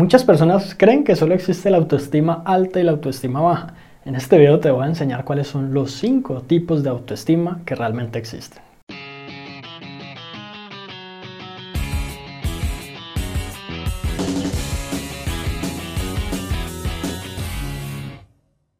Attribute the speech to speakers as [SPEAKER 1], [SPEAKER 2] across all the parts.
[SPEAKER 1] Muchas personas creen que solo existe la autoestima alta y la autoestima baja. En este video te voy a enseñar cuáles son los 5 tipos de autoestima que realmente existen.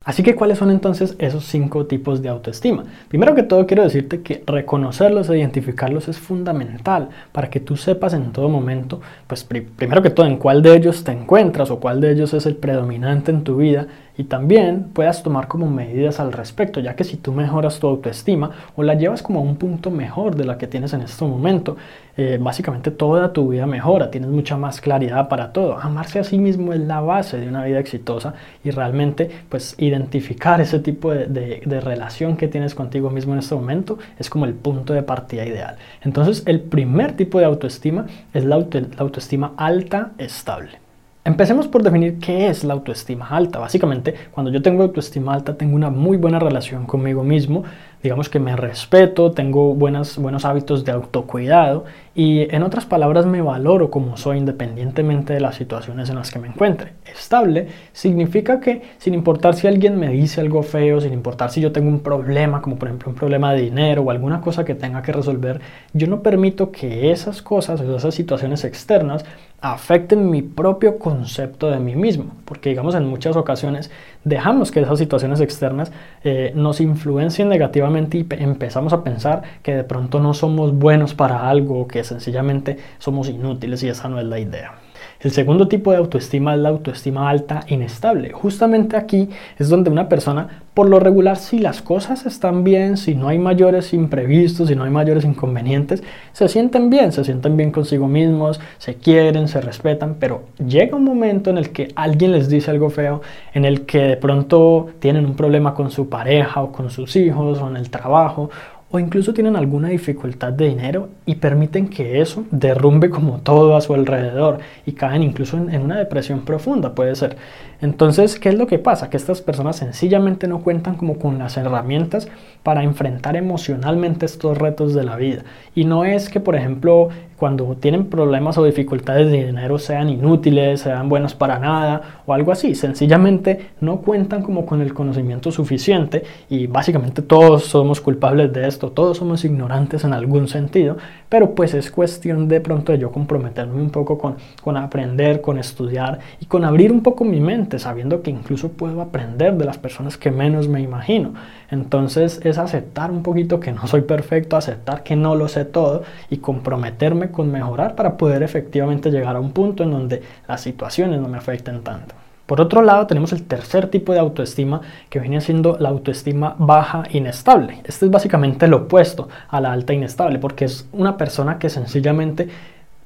[SPEAKER 1] Así que, ¿cuáles son entonces esos cinco tipos de autoestima? Primero que todo, quiero decirte que reconocerlos e identificarlos es fundamental para que tú sepas en todo momento, pues primero que todo, en cuál de ellos te encuentras o cuál de ellos es el predominante en tu vida y también puedas tomar como medidas al respecto, ya que si tú mejoras tu autoestima o la llevas como a un punto mejor de la que tienes en este momento, eh, básicamente toda tu vida mejora, tienes mucha más claridad para todo. Amarse a sí mismo es la base de una vida exitosa y realmente pues identificar ese tipo de, relación que tienes contigo mismo en este momento es como el punto de partida ideal. Entonces el primer tipo de autoestima es la autoestima alta estable. Empecemos por definir qué es la autoestima alta. Básicamente, cuando yo tengo autoestima alta, tengo una muy buena relación conmigo mismo, digamos que me respeto, tengo buenos hábitos de autocuidado y en otras palabras me valoro como soy independientemente de las situaciones en las que me encuentre. Estable significa que sin importar si alguien me dice algo feo, sin importar si yo tengo un problema, como por ejemplo un problema de dinero o alguna cosa que tenga que resolver, yo no permito que esas cosas o esas situaciones externas afecten mi propio concepto de mí mismo, porque digamos en muchas ocasiones dejamos que esas situaciones externas eh, nos influencien negativamente y empezamos a pensar que de pronto no somos buenos para algo, que sencillamente somos inútiles y esa no es la idea. El segundo tipo de autoestima es la autoestima alta inestable. Justamente aquí es donde una persona, por lo regular, si las cosas están bien, si no hay mayores imprevistos, si no hay mayores inconvenientes, se sienten bien, se sienten bien consigo mismos, se quieren, se respetan, pero llega un momento en el que alguien les dice algo feo, en el que de pronto tienen un problema con su pareja o con sus hijos o en el trabajo o incluso tienen alguna dificultad de dinero y permiten que eso derrumbe como todo a su alrededor y caen incluso en, una depresión profunda, puede ser. Entonces, ¿qué es lo que pasa? Que estas personas sencillamente no cuentan como con las herramientas para enfrentar emocionalmente estos retos de la vida. Y no es que, por ejemplo, cuando tienen problemas o dificultades de dinero sean inútiles, sean buenos para nada o algo así. Sencillamente no cuentan como con el conocimiento suficiente y básicamente todos somos culpables de esto, todos somos ignorantes en algún sentido, pero pues es cuestión de pronto de yo comprometerme un poco con, con aprender, con estudiar y con abrir un poco mi mente, sabiendo que incluso puedo aprender de las personas que menos me imagino. Entonces es aceptar un poquito que no soy perfecto, aceptar que no lo sé todo y comprometerme con mejorar para poder efectivamente llegar a un punto en donde las situaciones no me afecten tanto. Por otro lado, tenemos el tercer tipo de autoestima que viene siendo la autoestima baja inestable. Este es básicamente lo opuesto a la alta inestable porque es una persona que sencillamente,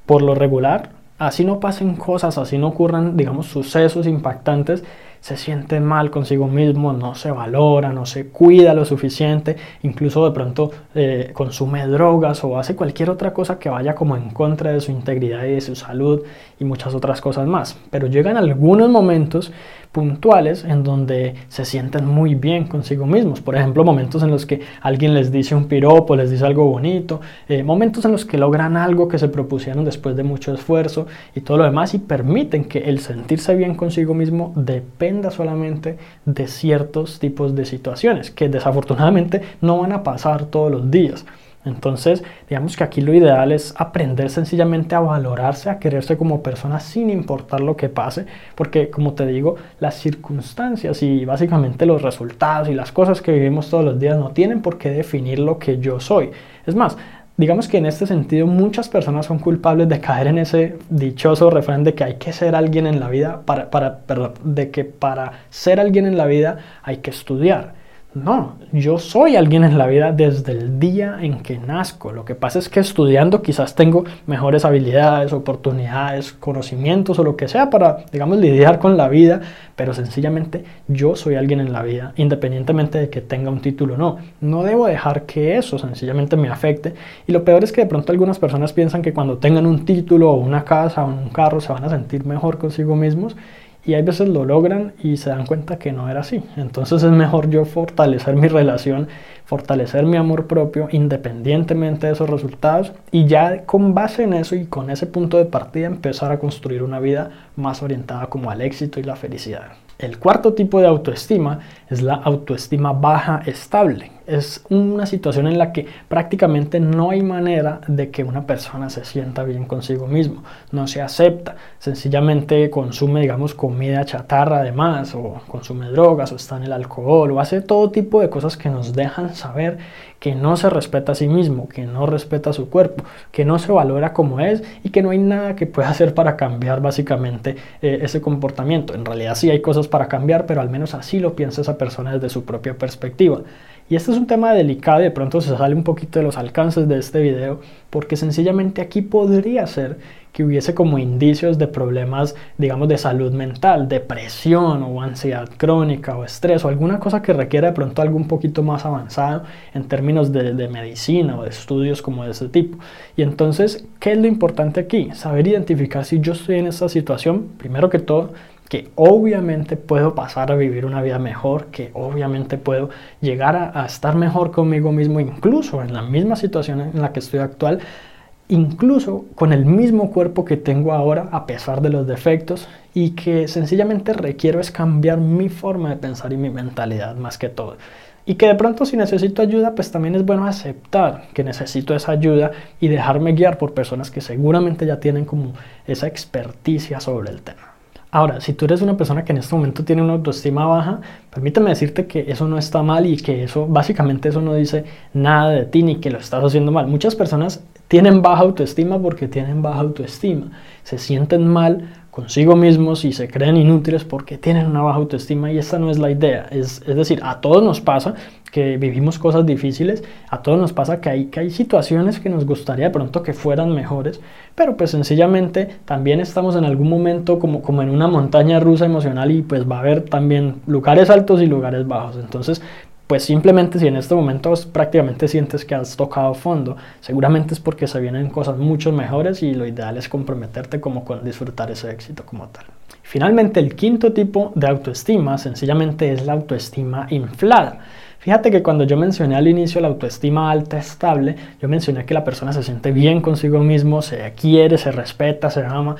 [SPEAKER 1] por lo regular, así no pasen cosas, así no ocurran, digamos, sucesos impactantes, se siente mal consigo mismo, no se valora, no se cuida lo suficiente, incluso de pronto eh, consume drogas o hace cualquier otra cosa que vaya como en contra de su integridad y de su salud y muchas otras cosas más. Pero llegan algunos momentos puntuales en donde se sienten muy bien consigo mismos. Por ejemplo, momentos en los que alguien les dice un piropo, les dice algo bonito, eh, momentos en los que logran algo que se propusieron después de mucho esfuerzo y todo lo demás y permiten que el sentirse bien consigo mismo dependa solamente de ciertos tipos de situaciones que desafortunadamente no van a pasar todos los días. Entonces, digamos que aquí lo ideal es aprender sencillamente a valorarse, a quererse como persona sin importar lo que pase, porque como te digo, las circunstancias y básicamente los resultados y las cosas que vivimos todos los días no tienen por qué definir lo que yo soy. Es más, digamos que en este sentido muchas personas son culpables de caer en ese dichoso refrán de que hay que ser alguien en la vida, para, para, de que para ser alguien en la vida hay que estudiar. No, yo soy alguien en la vida desde el día en que nazco. Lo que pasa es que estudiando quizás tengo mejores habilidades, oportunidades, conocimientos o lo que sea para, digamos, lidiar con la vida, pero sencillamente yo soy alguien en la vida, independientemente de que tenga un título o no. No debo dejar que eso sencillamente me afecte. Y lo peor es que de pronto algunas personas piensan que cuando tengan un título o una casa o un carro se van a sentir mejor consigo mismos y hay veces lo logran y se dan cuenta que no era así. Entonces es mejor yo fortalecer mi relación, fortalecer mi amor propio independientemente de esos resultados y ya con base en eso y con ese punto de partida empezar a construir una vida más orientada como al éxito y la felicidad. El cuarto tipo de autoestima es la autoestima baja estable. Es una situación en la que prácticamente no hay manera de que una persona se sienta bien consigo mismo. No se acepta. Sencillamente consume, digamos, comida chatarra además, o consume drogas, o está en el alcohol, o hace todo tipo de cosas que nos dejan saber que no se respeta a sí mismo, que no respeta su cuerpo, que no se valora como es y que no hay nada que pueda hacer para cambiar básicamente eh, ese comportamiento. En realidad sí hay cosas para cambiar, pero al menos así lo piensa esa persona desde su propia perspectiva. Y este es un tema delicado y de pronto se sale un poquito de los alcances de este video, porque sencillamente aquí podría ser que hubiese como indicios de problemas, digamos, de salud mental, depresión o ansiedad crónica o estrés o alguna cosa que requiera de pronto algo un poquito más avanzado en términos de, de medicina o de estudios como de ese tipo. Y entonces, ¿qué es lo importante aquí? Saber identificar si yo estoy en esta situación, primero que todo, que obviamente puedo pasar a vivir una vida mejor, que obviamente puedo llegar a, estar mejor conmigo mismo, incluso en la misma situación en la que estoy actual, incluso con el mismo cuerpo que tengo ahora, a pesar de los defectos, y que sencillamente requiero es cambiar mi forma de pensar y mi mentalidad más que todo. Y que de pronto si necesito ayuda, pues también es bueno aceptar que necesito esa ayuda y dejarme guiar por personas que seguramente ya tienen como esa experticia sobre el tema. Ahora, si tú eres una persona que en este momento tiene una autoestima baja, permíteme decirte que eso no está mal y que eso, básicamente eso no dice nada de ti ni que lo estás haciendo mal. Muchas personas tienen baja autoestima porque tienen baja autoestima. Se sienten mal consigo mismos y se creen inútiles porque tienen una baja autoestima y esta no es la idea. Es, es, decir, a todos nos pasa que vivimos cosas difíciles, a todos nos pasa que hay, que hay situaciones que nos gustaría de pronto que fueran mejores, pero pues sencillamente también estamos en algún momento como, como en una montaña rusa emocional y pues va a haber también lugares altos y lugares bajos. Entonces pues simplemente si en este momento prácticamente sientes que has tocado fondo, seguramente es porque se vienen cosas mucho mejores y lo ideal es comprometerte como con disfrutar ese éxito como tal. Finalmente, el quinto tipo de autoestima sencillamente es la autoestima inflada. Fíjate que cuando yo mencioné al inicio la autoestima alta estable, yo mencioné que la persona se siente bien consigo mismo, se quiere, se respeta, se ama,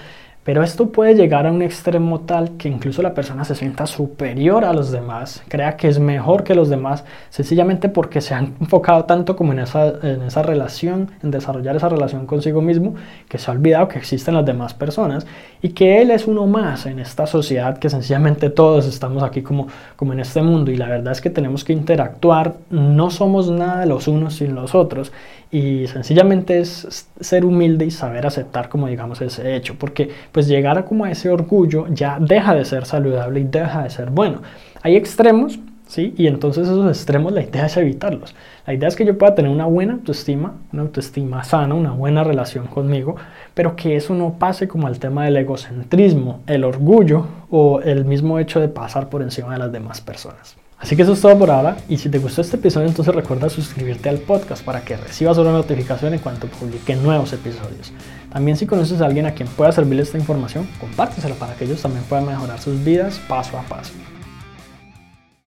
[SPEAKER 1] pero esto puede llegar a un extremo tal que incluso la persona se sienta superior a los demás, crea que es mejor que los demás, sencillamente porque se han enfocado tanto como en esa, en esa relación, en desarrollar esa relación consigo mismo, que se ha olvidado que existen las demás personas y que él es uno más en esta sociedad, que sencillamente todos estamos aquí como, como en este mundo. Y la verdad es que tenemos que interactuar, no somos nada los unos sin los otros y sencillamente es ser humilde y saber aceptar como digamos ese hecho, porque pues llegar a como a ese orgullo ya deja de ser saludable y deja de ser bueno. Hay extremos, ¿sí? Y entonces esos extremos la idea es evitarlos. La idea es que yo pueda tener una buena autoestima, una autoestima sana, una buena relación conmigo, pero que eso no pase como al tema del egocentrismo, el orgullo o el mismo hecho de pasar por encima de las demás personas. Así que eso es todo por ahora y si te gustó este episodio entonces recuerda suscribirte al podcast para que recibas una notificación en cuanto publique nuevos episodios. También si conoces a alguien a quien pueda servirle esta información, compártesela para que ellos también puedan mejorar sus vidas paso a paso.